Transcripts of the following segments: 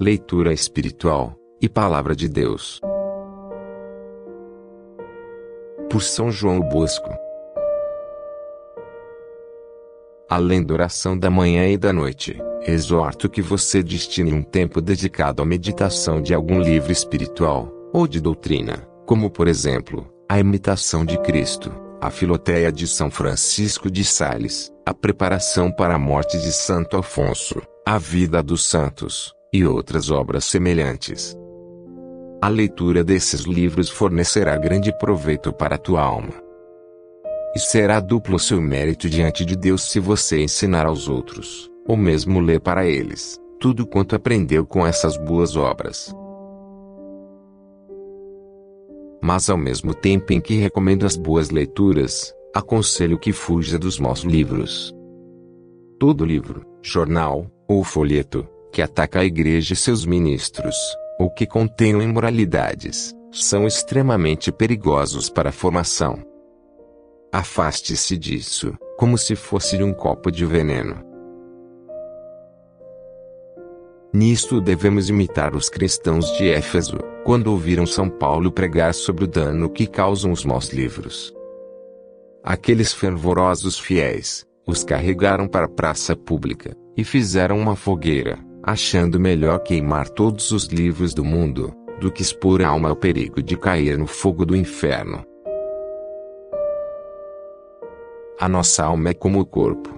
leitura espiritual e palavra de Deus. Por São João Bosco. Além da oração da manhã e da noite, exorto que você destine um tempo dedicado à meditação de algum livro espiritual ou de doutrina, como por exemplo, a imitação de Cristo, a Filoteia de São Francisco de Sales, a preparação para a morte de Santo Afonso, a vida dos santos, e outras obras semelhantes. A leitura desses livros fornecerá grande proveito para a tua alma. E será duplo seu mérito diante de Deus se você ensinar aos outros, ou mesmo ler para eles, tudo quanto aprendeu com essas boas obras. Mas ao mesmo tempo em que recomendo as boas leituras, aconselho que fuja dos maus livros. Todo livro, jornal ou folheto que ataca a igreja e seus ministros, ou que contenham imoralidades, são extremamente perigosos para a formação. Afaste-se disso, como se fosse de um copo de veneno. Nisto devemos imitar os cristãos de Éfeso, quando ouviram São Paulo pregar sobre o dano que causam os maus livros. Aqueles fervorosos fiéis, os carregaram para a praça pública, e fizeram uma fogueira, achando melhor queimar todos os livros do mundo, do que expor a alma ao perigo de cair no fogo do inferno. A nossa alma é como o corpo.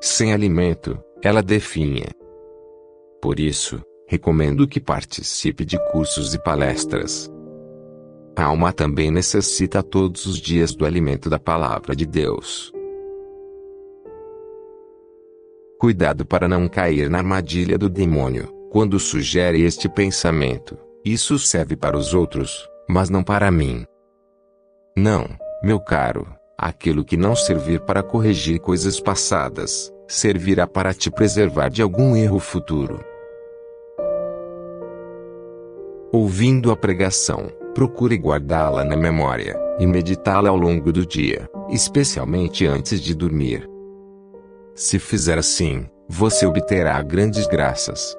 Sem alimento, ela definha. Por isso, recomendo que participe de cursos e palestras. A alma também necessita todos os dias do alimento da palavra de Deus. Cuidado para não cair na armadilha do demônio, quando sugere este pensamento. Isso serve para os outros, mas não para mim. Não, meu caro, aquilo que não servir para corrigir coisas passadas, servirá para te preservar de algum erro futuro. Ouvindo a pregação, procure guardá-la na memória e meditá-la ao longo do dia, especialmente antes de dormir. Se fizer assim, você obterá grandes graças.